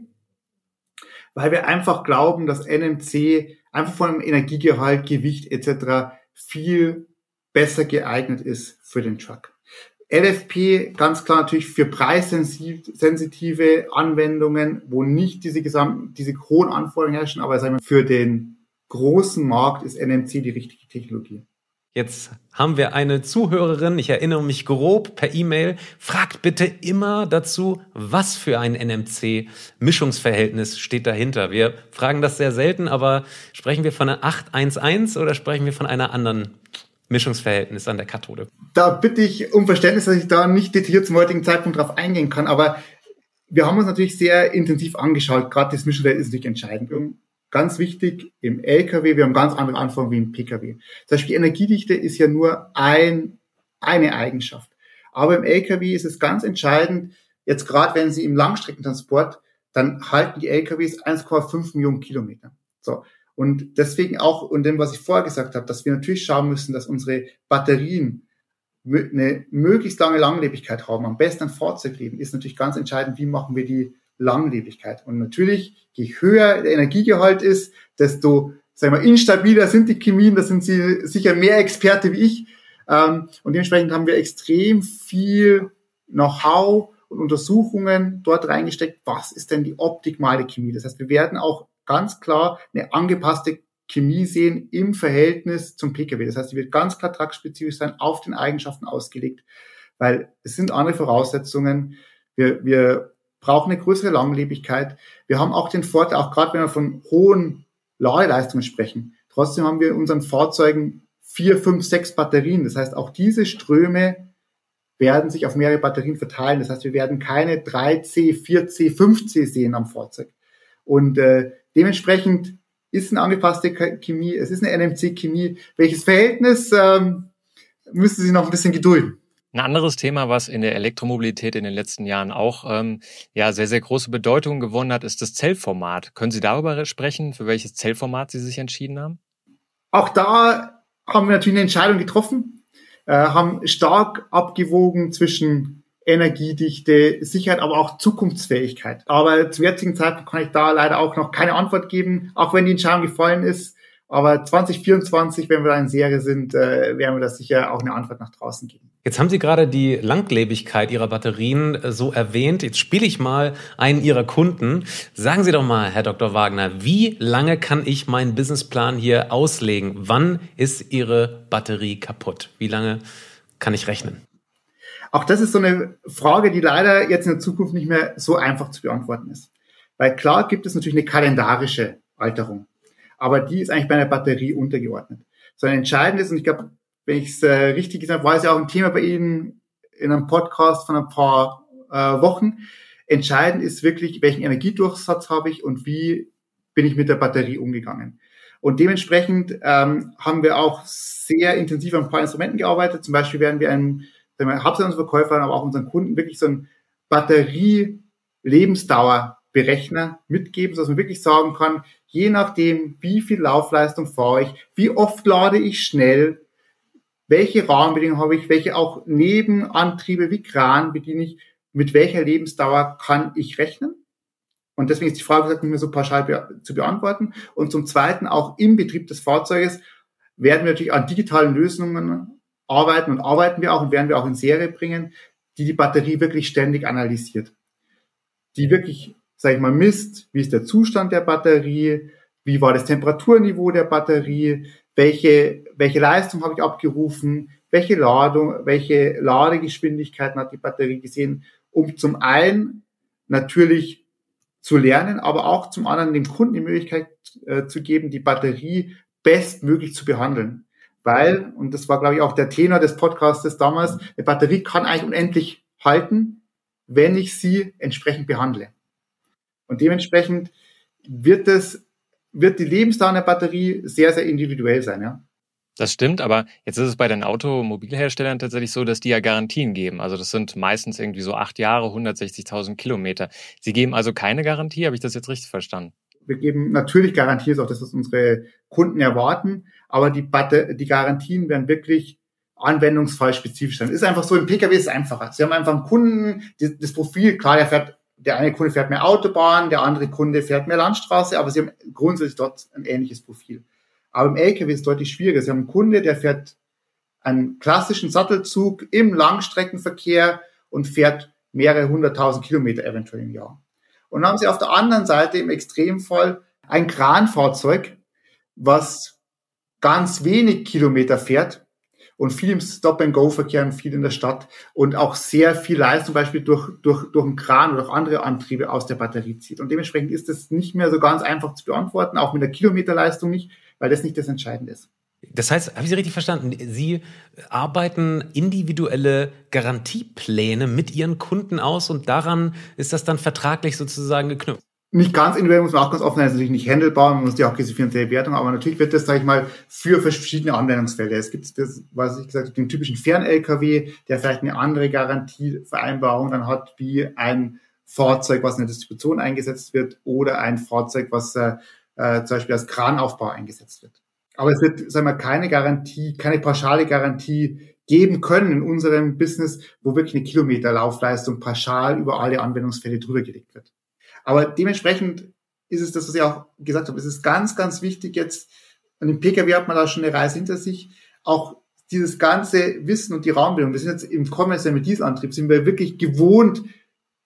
weil wir einfach glauben, dass NMC einfach von Energiegehalt, Gewicht etc. viel besser geeignet ist für den Truck. LFP ganz klar natürlich für preissensitive Anwendungen, wo nicht diese gesamten, diese hohen Anforderungen herrschen, aber sagen wir, für den großen Markt ist NMC die richtige Technologie. Jetzt haben wir eine Zuhörerin, ich erinnere mich grob per E-Mail, fragt bitte immer dazu, was für ein NMC-Mischungsverhältnis steht dahinter. Wir fragen das sehr selten, aber sprechen wir von einer 811 oder sprechen wir von einer anderen Mischungsverhältnis an der Kathode? Da bitte ich um Verständnis, dass ich da nicht detailliert zum heutigen Zeitpunkt drauf eingehen kann, aber wir haben uns natürlich sehr intensiv angeschaut. Gerade das Mischungsverhältnis ist natürlich entscheidend. Ganz wichtig, im LKW, wir haben ganz andere Anforderungen wie im PKW. Zum Beispiel die Energiedichte ist ja nur ein, eine Eigenschaft. Aber im LKW ist es ganz entscheidend, jetzt gerade wenn Sie im Langstreckentransport, dann halten die LKWs 1,5 Millionen Kilometer. So. Und deswegen auch, und dem, was ich vorher gesagt habe, dass wir natürlich schauen müssen, dass unsere Batterien eine möglichst lange Langlebigkeit haben. Am besten ein Fahrzeugleben ist natürlich ganz entscheidend, wie machen wir die Langlebigkeit. Und natürlich, je höher der Energiegehalt ist, desto sagen wir, instabiler sind die Chemien, da sind sie sicher mehr Experte wie ich. Ähm, und dementsprechend haben wir extrem viel Know-how und Untersuchungen dort reingesteckt, was ist denn die optimale Chemie. Das heißt, wir werden auch ganz klar eine angepasste Chemie sehen im Verhältnis zum Pkw. Das heißt, die wird ganz klar tragspezifisch sein, auf den Eigenschaften ausgelegt, weil es sind andere Voraussetzungen. Wir, wir brauchen eine größere Langlebigkeit. Wir haben auch den Vorteil, auch gerade wenn wir von hohen Ladeleistungen sprechen, trotzdem haben wir in unseren Fahrzeugen vier, fünf, sechs Batterien. Das heißt, auch diese Ströme werden sich auf mehrere Batterien verteilen. Das heißt, wir werden keine 3C, 4C, 5C sehen am Fahrzeug. Und äh, dementsprechend ist eine angepasste Chemie, es ist eine NMC-Chemie. Welches Verhältnis ähm, müssen Sie noch ein bisschen gedulden? Ein anderes Thema, was in der Elektromobilität in den letzten Jahren auch ähm, ja sehr, sehr große Bedeutung gewonnen hat, ist das Zellformat. Können Sie darüber sprechen, für welches Zellformat Sie sich entschieden haben? Auch da haben wir natürlich eine Entscheidung getroffen, äh, haben stark abgewogen zwischen Energiedichte, Sicherheit, aber auch Zukunftsfähigkeit. Aber zum jetzigen Zeitpunkt kann ich da leider auch noch keine Antwort geben, auch wenn die Entscheidung gefallen ist. Aber 2024, wenn wir da in Serie sind, äh, werden wir das sicher auch eine Antwort nach draußen geben. Jetzt haben Sie gerade die Langlebigkeit Ihrer Batterien äh, so erwähnt. Jetzt spiele ich mal einen Ihrer Kunden. Sagen Sie doch mal, Herr Dr. Wagner, wie lange kann ich meinen Businessplan hier auslegen? Wann ist Ihre Batterie kaputt? Wie lange kann ich rechnen? Auch das ist so eine Frage, die leider jetzt in der Zukunft nicht mehr so einfach zu beantworten ist. Weil klar gibt es natürlich eine kalendarische Alterung aber die ist eigentlich bei einer Batterie untergeordnet. Sondern entscheidend ist, und ich glaube, wenn ich es äh, richtig gesagt habe, war es ja auch ein Thema bei Ihnen in einem Podcast von ein paar äh, Wochen. Entscheidend ist wirklich, welchen Energiedurchsatz habe ich und wie bin ich mit der Batterie umgegangen. Und dementsprechend ähm, haben wir auch sehr intensiv an ein paar Instrumenten gearbeitet. Zum Beispiel werden wir einem hauptsächlich unseren Verkäufern, aber auch unseren Kunden wirklich so ein Batterie-Lebensdauer-Berechner mitgeben, sodass man wirklich sagen kann, je nachdem, wie viel Laufleistung fahre ich, wie oft lade ich schnell, welche Rahmenbedingungen habe ich, welche auch Nebenantriebe wie Kran bediene ich, mit welcher Lebensdauer kann ich rechnen? Und deswegen ist die Frage nicht mehr so pauschal be zu beantworten. Und zum Zweiten, auch im Betrieb des Fahrzeuges werden wir natürlich an digitalen Lösungen arbeiten und arbeiten wir auch und werden wir auch in Serie bringen, die die Batterie wirklich ständig analysiert. Die wirklich sage ich mal, misst, wie ist der Zustand der Batterie, wie war das Temperaturniveau der Batterie, welche, welche Leistung habe ich abgerufen, welche Ladung, welche Ladegeschwindigkeiten hat die Batterie gesehen, um zum einen natürlich zu lernen, aber auch zum anderen dem Kunden die Möglichkeit äh, zu geben, die Batterie bestmöglich zu behandeln. Weil, und das war, glaube ich, auch der Tenor des Podcastes damals, eine Batterie kann eigentlich unendlich halten, wenn ich sie entsprechend behandle. Und dementsprechend wird es, wird die Lebensdauer der Batterie sehr, sehr individuell sein, ja. Das stimmt, aber jetzt ist es bei den Automobilherstellern tatsächlich so, dass die ja Garantien geben. Also das sind meistens irgendwie so acht Jahre, 160.000 Kilometer. Sie geben also keine Garantie, habe ich das jetzt richtig verstanden? Wir geben natürlich Garantien, ist auch das, was unsere Kunden erwarten, aber die, Batter die Garantien werden wirklich anwendungsfallspezifisch sein. Ist einfach so, im Pkw ist es einfacher. Sie haben einfach einen Kunden, das Profil, klar, der fährt der eine Kunde fährt mehr Autobahn, der andere Kunde fährt mehr Landstraße, aber sie haben grundsätzlich dort ein ähnliches Profil. Aber im LKW ist es deutlich schwieriger. Sie haben einen Kunde, der fährt einen klassischen Sattelzug im Langstreckenverkehr und fährt mehrere hunderttausend Kilometer eventuell im Jahr. Und dann haben sie auf der anderen Seite im Extremfall ein Kranfahrzeug, was ganz wenig Kilometer fährt und viel im Stop-and-Go-Verkehr und viel in der Stadt und auch sehr viel Leistung, zum Beispiel durch, durch, durch einen Kran oder durch andere Antriebe aus der Batterie zieht. Und dementsprechend ist das nicht mehr so ganz einfach zu beantworten, auch mit der Kilometerleistung nicht, weil das nicht das Entscheidende ist. Das heißt, habe ich Sie richtig verstanden? Sie arbeiten individuelle Garantiepläne mit Ihren Kunden aus und daran ist das dann vertraglich sozusagen geknüpft? Nicht ganz individuell, muss man auch ganz offen sein, ist natürlich nicht handelbar, man muss die auch finanzielle Wertung, aber natürlich wird das, sage ich mal, für verschiedene Anwendungsfälle. Es gibt das, was ich gesagt habe, den typischen Fern-LKW, der vielleicht eine andere Garantievereinbarung dann hat, wie ein Fahrzeug, was in der Distribution eingesetzt wird, oder ein Fahrzeug, was äh, äh, zum Beispiel als Kranaufbau eingesetzt wird. Aber es wird, sagen wir, keine Garantie, keine pauschale Garantie geben können in unserem Business, wo wirklich eine Kilometerlaufleistung pauschal über alle Anwendungsfälle drüber gelegt wird. Aber dementsprechend ist es das, was ich auch gesagt habe. Es ist ganz, ganz wichtig jetzt, und im Pkw hat man da schon eine Reise hinter sich, auch dieses ganze Wissen und die Raumbildung. Wir sind jetzt im kommerziellen mit Dieselantrieb, sind wir wirklich gewohnt,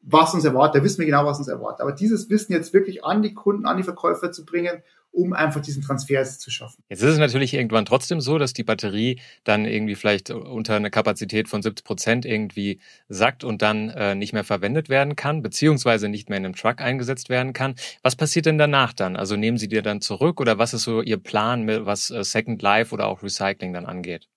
was uns erwartet. Da wissen wir genau, was uns erwartet. Aber dieses Wissen jetzt wirklich an die Kunden, an die Verkäufer zu bringen um einfach diesen Transfer zu schaffen. Jetzt ist es natürlich irgendwann trotzdem so, dass die Batterie dann irgendwie vielleicht unter einer Kapazität von 70 Prozent irgendwie sackt und dann äh, nicht mehr verwendet werden kann, beziehungsweise nicht mehr in einem Truck eingesetzt werden kann. Was passiert denn danach dann? Also nehmen Sie die dann zurück oder was ist so Ihr Plan, was äh, Second Life oder auch Recycling dann angeht?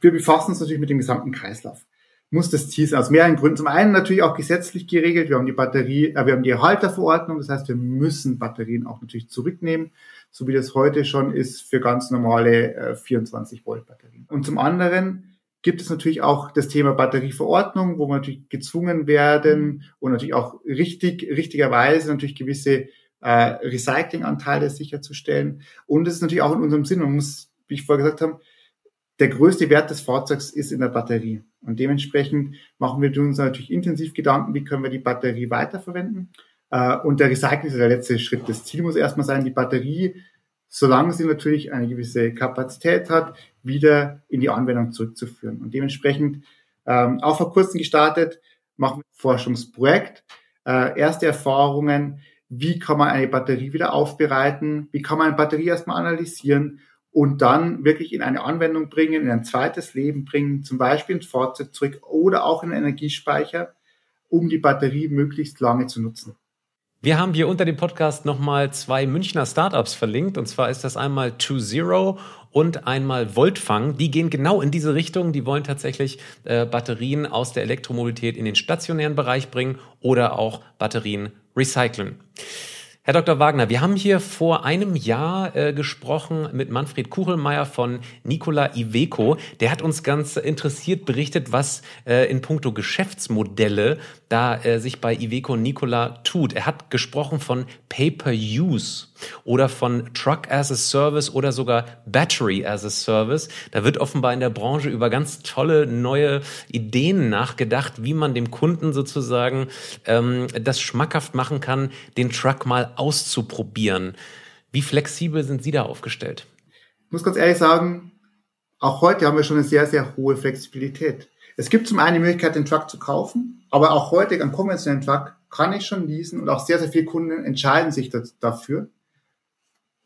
Wir befassen uns natürlich mit dem gesamten Kreislauf muss das Ziel sein. Aus mehreren Gründen. Zum einen natürlich auch gesetzlich geregelt. Wir haben die Batterie, äh, wir haben die Halterverordnung. Das heißt, wir müssen Batterien auch natürlich zurücknehmen, so wie das heute schon ist für ganz normale äh, 24 Volt Batterien. Und zum anderen gibt es natürlich auch das Thema Batterieverordnung, wo wir natürlich gezwungen werden und natürlich auch richtig, richtigerweise natürlich gewisse äh, Recyclinganteile sicherzustellen. Und es ist natürlich auch in unserem Sinn, man muss, wie ich vorher gesagt habe, der größte Wert des Fahrzeugs ist in der Batterie. Und dementsprechend machen wir uns natürlich intensiv Gedanken, wie können wir die Batterie weiterverwenden. Äh, und der Recycling ist der letzte Schritt. Das Ziel muss erstmal sein, die Batterie solange sie natürlich eine gewisse Kapazität hat, wieder in die Anwendung zurückzuführen. Und dementsprechend ähm, auch vor kurzem gestartet, machen wir ein Forschungsprojekt, äh, erste Erfahrungen, wie kann man eine Batterie wieder aufbereiten, wie kann man eine Batterie erstmal analysieren und dann wirklich in eine Anwendung bringen, in ein zweites Leben bringen, zum Beispiel ins Fahrzeug zurück oder auch in einen Energiespeicher, um die Batterie möglichst lange zu nutzen. Wir haben hier unter dem Podcast nochmal zwei Münchner Startups verlinkt. Und zwar ist das einmal 2Zero und einmal Voltfang. Die gehen genau in diese Richtung. Die wollen tatsächlich äh, Batterien aus der Elektromobilität in den stationären Bereich bringen oder auch Batterien recyceln. Herr Dr. Wagner, wir haben hier vor einem Jahr äh, gesprochen mit Manfred Kuchelmeier von Nikola Iveco. Der hat uns ganz interessiert berichtet, was äh, in puncto Geschäftsmodelle da äh, sich bei Iveco Nikola tut. Er hat gesprochen von Pay-per-Use oder von Truck as a Service oder sogar Battery as a Service. Da wird offenbar in der Branche über ganz tolle neue Ideen nachgedacht, wie man dem Kunden sozusagen ähm, das schmackhaft machen kann, den Truck mal auszuprobieren. Wie flexibel sind Sie da aufgestellt? Ich muss ganz ehrlich sagen, auch heute haben wir schon eine sehr, sehr hohe Flexibilität. Es gibt zum einen die Möglichkeit, den Truck zu kaufen, aber auch heute einen konventionellen Truck kann ich schon leasen und auch sehr, sehr viele Kunden entscheiden sich dafür.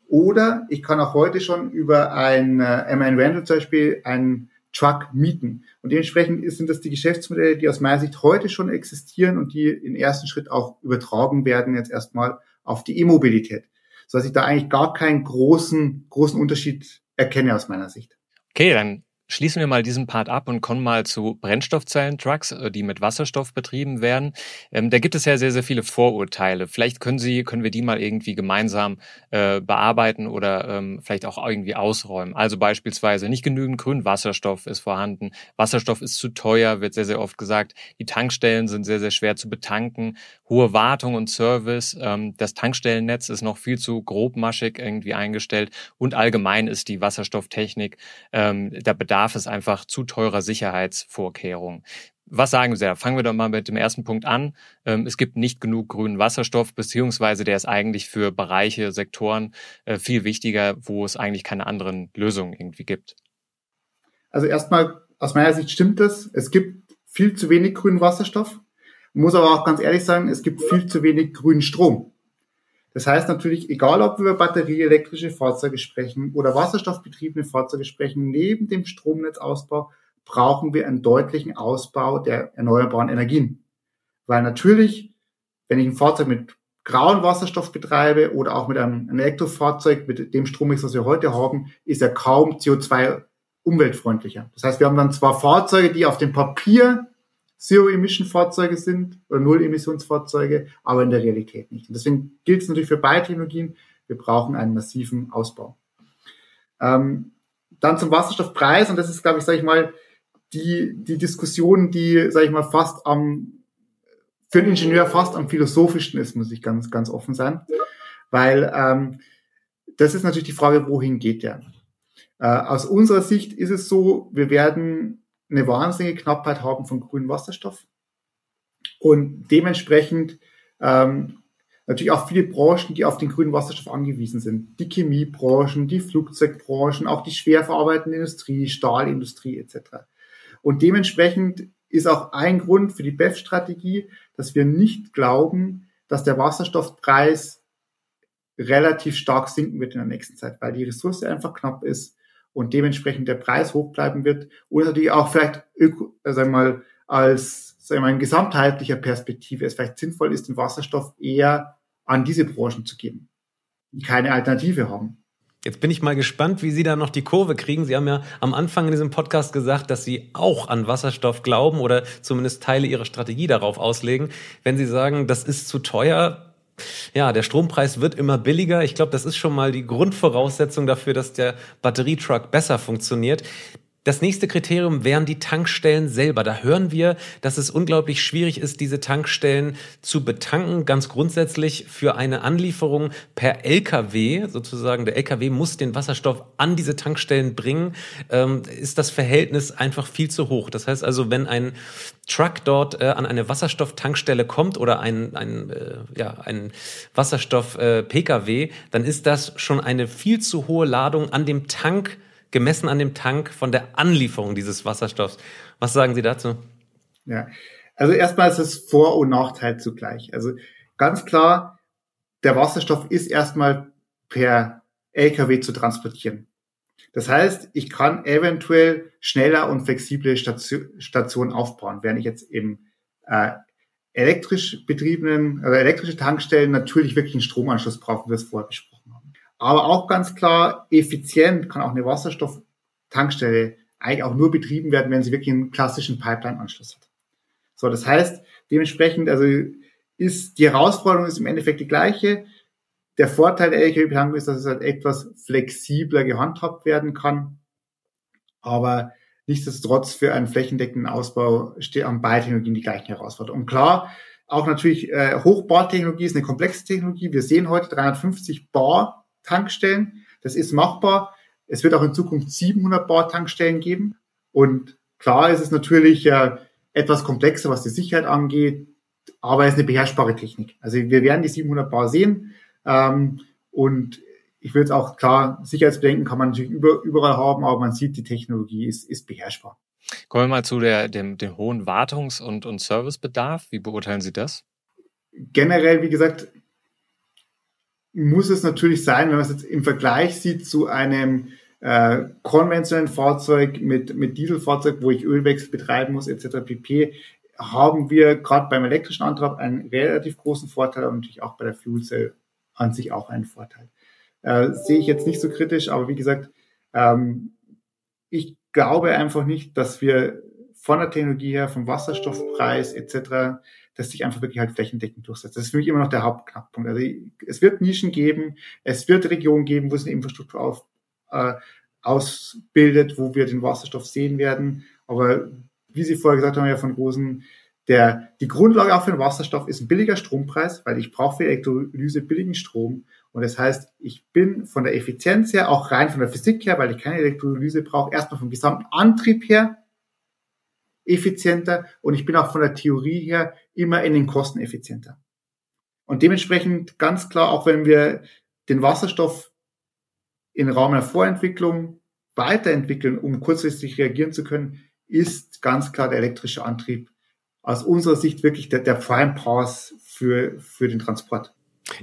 Oder ich kann auch heute schon über ein äh, MN Rental zum Beispiel einen Truck mieten. Und dementsprechend sind das die Geschäftsmodelle, die aus meiner Sicht heute schon existieren und die im ersten Schritt auch übertragen werden jetzt erstmal auf die E-Mobilität. So dass ich da eigentlich gar keinen großen, großen Unterschied erkenne aus meiner Sicht. Okay, dann Schließen wir mal diesen Part ab und kommen mal zu Brennstoffzellentrucks, äh, die mit Wasserstoff betrieben werden. Ähm, da gibt es ja sehr, sehr viele Vorurteile. Vielleicht können Sie, können wir die mal irgendwie gemeinsam äh, bearbeiten oder ähm, vielleicht auch irgendwie ausräumen. Also beispielsweise nicht genügend grünen Wasserstoff ist vorhanden. Wasserstoff ist zu teuer, wird sehr, sehr oft gesagt. Die Tankstellen sind sehr, sehr schwer zu betanken. Hohe Wartung und Service. Ähm, das Tankstellennetz ist noch viel zu grobmaschig irgendwie eingestellt. Und allgemein ist die Wasserstofftechnik ähm, der Bedarf bedarf es einfach zu teurer Sicherheitsvorkehrungen. Was sagen Sie da? Fangen wir doch mal mit dem ersten Punkt an. Ähm, es gibt nicht genug grünen Wasserstoff, beziehungsweise der ist eigentlich für Bereiche, Sektoren äh, viel wichtiger, wo es eigentlich keine anderen Lösungen irgendwie gibt. Also erstmal, aus meiner Sicht stimmt das. Es gibt viel zu wenig grünen Wasserstoff. Ich muss aber auch ganz ehrlich sagen, es gibt viel zu wenig grünen Strom. Das heißt natürlich, egal ob wir über batterieelektrische Fahrzeuge sprechen oder wasserstoffbetriebene Fahrzeuge sprechen, neben dem Stromnetzausbau brauchen wir einen deutlichen Ausbau der erneuerbaren Energien. Weil natürlich, wenn ich ein Fahrzeug mit grauen Wasserstoff betreibe oder auch mit einem Elektrofahrzeug mit dem Strommix, was wir heute haben, ist er kaum CO2 umweltfreundlicher. Das heißt, wir haben dann zwar Fahrzeuge, die auf dem Papier Zero-Emission-Fahrzeuge sind oder Null-Emissionsfahrzeuge, aber in der Realität nicht. Und deswegen gilt es natürlich für beide Technologien, wir brauchen einen massiven Ausbau. Ähm, dann zum Wasserstoffpreis, und das ist, glaube ich, sage ich mal, die, die Diskussion, die, sage ich mal, fast am, für einen Ingenieur fast am philosophischsten ist, muss ich ganz, ganz offen sein. Weil ähm, das ist natürlich die Frage, wohin geht der? Äh, aus unserer Sicht ist es so, wir werden eine wahnsinnige Knappheit haben von grünem Wasserstoff. Und dementsprechend ähm, natürlich auch viele Branchen, die auf den grünen Wasserstoff angewiesen sind. Die Chemiebranchen, die Flugzeugbranchen, auch die schwer verarbeitende Industrie, Stahlindustrie etc. Und dementsprechend ist auch ein Grund für die BEF-Strategie, dass wir nicht glauben, dass der Wasserstoffpreis relativ stark sinken wird in der nächsten Zeit, weil die Ressource einfach knapp ist und dementsprechend der Preis hoch bleiben wird oder natürlich auch vielleicht öko, äh, sagen wir mal, als sagen wir mal, in gesamtheitlicher Perspektive es vielleicht sinnvoll ist, den Wasserstoff eher an diese Branchen zu geben, die keine Alternative haben. Jetzt bin ich mal gespannt, wie Sie da noch die Kurve kriegen. Sie haben ja am Anfang in diesem Podcast gesagt, dass Sie auch an Wasserstoff glauben oder zumindest Teile Ihrer Strategie darauf auslegen. Wenn Sie sagen, das ist zu teuer, ja, der Strompreis wird immer billiger. Ich glaube, das ist schon mal die Grundvoraussetzung dafür, dass der Batterietruck besser funktioniert. Das nächste Kriterium wären die Tankstellen selber. Da hören wir, dass es unglaublich schwierig ist, diese Tankstellen zu betanken. Ganz grundsätzlich für eine Anlieferung per LKW, sozusagen der LKW muss den Wasserstoff an diese Tankstellen bringen, ähm, ist das Verhältnis einfach viel zu hoch. Das heißt also, wenn ein Truck dort äh, an eine Wasserstofftankstelle kommt oder ein, ein, äh, ja, ein Wasserstoff-Pkw, äh, dann ist das schon eine viel zu hohe Ladung an dem Tank gemessen an dem Tank von der Anlieferung dieses Wasserstoffs. Was sagen Sie dazu? Ja, also erstmal ist es Vor- und Nachteil zugleich. Also ganz klar, der Wasserstoff ist erstmal per LKW zu transportieren. Das heißt, ich kann eventuell schneller und flexible Stationen aufbauen, während ich jetzt eben äh, elektrisch betriebenen, also elektrische Tankstellen natürlich wirklich einen Stromanschluss brauchen, wie wir es vorher aber auch ganz klar, effizient kann auch eine Wasserstofftankstelle eigentlich auch nur betrieben werden, wenn sie wirklich einen klassischen Pipeline-Anschluss hat. So, das heißt, dementsprechend, also ist die Herausforderung ist im Endeffekt die gleiche. Der Vorteil der LKW-Betankung ist, dass es halt etwas flexibler gehandhabt werden kann. Aber nichtsdestotrotz für einen flächendeckenden Ausbau steht an beiden Technologien die gleichen Herausforderungen. Und klar, auch natürlich äh, Hochbartechnologie ist eine komplexe Technologie. Wir sehen heute 350 Bar Tankstellen. Das ist machbar. Es wird auch in Zukunft 700 Bar Tankstellen geben. Und klar ist es natürlich äh, etwas komplexer, was die Sicherheit angeht, aber es ist eine beherrschbare Technik. Also wir werden die 700 Bar sehen. Ähm, und ich würde es auch klar, Sicherheitsbedenken kann man natürlich über, überall haben, aber man sieht, die Technologie ist, ist beherrschbar. Kommen wir mal zu der, dem, dem hohen Wartungs- und, und Servicebedarf. Wie beurteilen Sie das? Generell, wie gesagt, muss es natürlich sein, wenn man es jetzt im Vergleich sieht zu einem äh, konventionellen Fahrzeug mit, mit Dieselfahrzeug, wo ich Ölwechsel betreiben muss, etc. pp., haben wir gerade beim elektrischen Antrieb einen relativ großen Vorteil und natürlich auch bei der Fuel Cell an sich auch einen Vorteil. Äh, sehe ich jetzt nicht so kritisch, aber wie gesagt, ähm, ich glaube einfach nicht, dass wir von der Technologie her, vom Wasserstoffpreis etc das sich einfach wirklich halt flächendeckend durchsetzt. Das ist für mich immer noch der Hauptknackpunkt. Also es wird Nischen geben, es wird Regionen geben, wo es eine Infrastruktur auf, äh, ausbildet, wo wir den Wasserstoff sehen werden. Aber wie Sie vorher gesagt haben, ja von großen, der, die Grundlage auch für den Wasserstoff ist ein billiger Strompreis, weil ich brauche für Elektrolyse billigen Strom. Und das heißt, ich bin von der Effizienz her, auch rein von der Physik her, weil ich keine Elektrolyse brauche, erstmal vom gesamten Antrieb her effizienter und ich bin auch von der Theorie her immer in den Kosten effizienter. Und dementsprechend ganz klar, auch wenn wir den Wasserstoff in Raum der Vorentwicklung weiterentwickeln, um kurzfristig reagieren zu können, ist ganz klar der elektrische Antrieb aus unserer Sicht wirklich der, der Prime Pass für, für den Transport.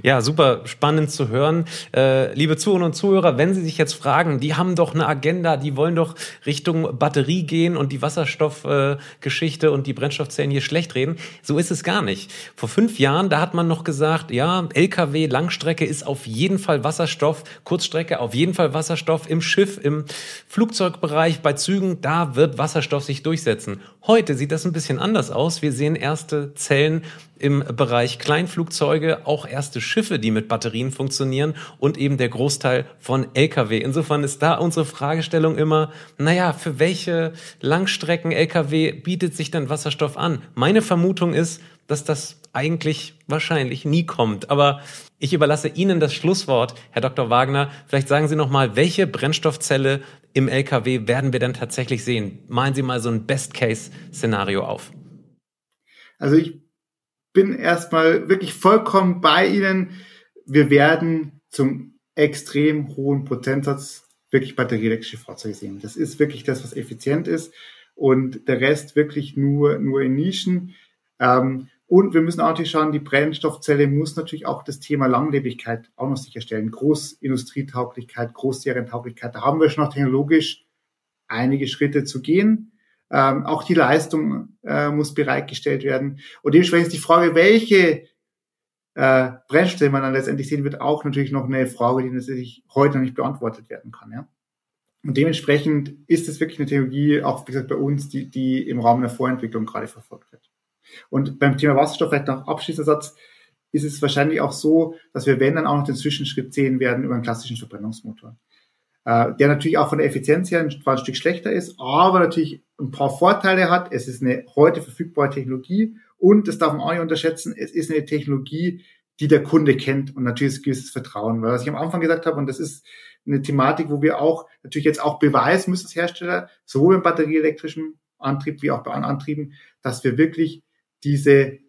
Ja, super spannend zu hören. Äh, liebe Zuhörerinnen und Zuhörer, wenn Sie sich jetzt fragen, die haben doch eine Agenda, die wollen doch Richtung Batterie gehen und die Wasserstoffgeschichte äh, und die Brennstoffzellen hier schlecht reden. So ist es gar nicht. Vor fünf Jahren, da hat man noch gesagt, ja, LKW, Langstrecke ist auf jeden Fall Wasserstoff, Kurzstrecke auf jeden Fall Wasserstoff, im Schiff, im Flugzeugbereich, bei Zügen, da wird Wasserstoff sich durchsetzen. Heute sieht das ein bisschen anders aus. Wir sehen erste Zellen im Bereich Kleinflugzeuge, auch erste Schiffe, die mit Batterien funktionieren und eben der Großteil von Lkw. Insofern ist da unsere Fragestellung immer, naja, für welche Langstrecken Lkw bietet sich denn Wasserstoff an? Meine Vermutung ist, dass das eigentlich wahrscheinlich nie kommt. Aber ich überlasse Ihnen das Schlusswort, Herr Dr. Wagner. Vielleicht sagen Sie noch mal, welche Brennstoffzelle im LKW werden wir denn tatsächlich sehen? Malen Sie mal so ein Best-Case-Szenario auf. Also ich bin erstmal wirklich vollkommen bei Ihnen. Wir werden zum extrem hohen Prozentsatz wirklich batterieelektrische Fahrzeuge sehen. Das ist wirklich das, was effizient ist und der Rest wirklich nur, nur in Nischen. Ähm, und wir müssen auch natürlich schauen, die Brennstoffzelle muss natürlich auch das Thema Langlebigkeit auch noch sicherstellen. Großindustrietauglichkeit, Großserientauglichkeit. Da haben wir schon noch technologisch einige Schritte zu gehen. Ähm, auch die Leistung äh, muss bereitgestellt werden. Und dementsprechend ist die Frage, welche äh, Brennstelle man dann letztendlich sehen wird, auch natürlich noch eine Frage, die natürlich heute noch nicht beantwortet werden kann. Ja? Und dementsprechend ist es wirklich eine Technologie, auch wie gesagt bei uns, die, die im Rahmen der Vorentwicklung gerade verfolgt wird. Und beim Thema Wasserstoff, vielleicht noch abschließender Satz, ist es wahrscheinlich auch so, dass wir, wenn dann auch noch den Zwischenschritt sehen werden über einen klassischen Verbrennungsmotor. Äh, der natürlich auch von der Effizienz her ein, ein Stück schlechter ist, aber natürlich ein paar Vorteile hat. Es ist eine heute verfügbare Technologie und, das darf man auch nicht unterschätzen, es ist eine Technologie, die der Kunde kennt und natürlich ist gewisses Vertrauen. Weil was ich am Anfang gesagt habe, und das ist eine Thematik, wo wir auch natürlich jetzt auch beweisen müssen als Hersteller, sowohl im batterieelektrischen Antrieb wie auch bei anderen Antrieben, dass wir wirklich diese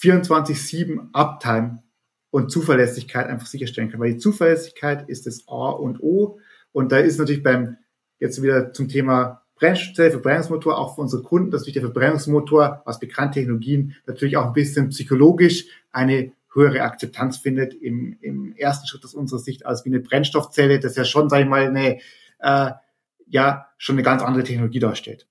24-7 Uptime und Zuverlässigkeit einfach sicherstellen können. Weil die Zuverlässigkeit ist das A und O. Und da ist natürlich beim, jetzt wieder zum Thema Brennstoffzelle, Verbrennungsmotor, auch für unsere Kunden, dass natürlich der Verbrennungsmotor aus bekannten Technologien natürlich auch ein bisschen psychologisch eine höhere Akzeptanz findet im, im ersten Schritt aus unserer Sicht als wie eine Brennstoffzelle, das ja schon, sage ich mal, eine, äh, ja, schon eine ganz andere Technologie darstellt.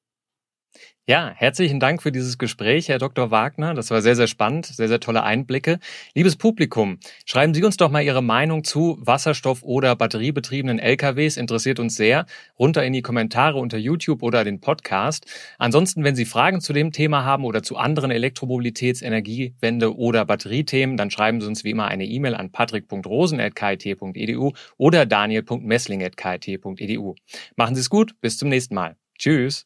Ja, herzlichen Dank für dieses Gespräch, Herr Dr. Wagner. Das war sehr, sehr spannend, sehr, sehr tolle Einblicke. Liebes Publikum, schreiben Sie uns doch mal Ihre Meinung zu Wasserstoff- oder batteriebetriebenen LKWs. Interessiert uns sehr. Runter in die Kommentare unter YouTube oder den Podcast. Ansonsten, wenn Sie Fragen zu dem Thema haben oder zu anderen Elektromobilitäts-, Energiewende- oder Batteriethemen, dann schreiben Sie uns wie immer eine E-Mail an patrick.rosen.kit.edu oder daniel.messling.kit.edu. Machen Sie es gut. Bis zum nächsten Mal. Tschüss.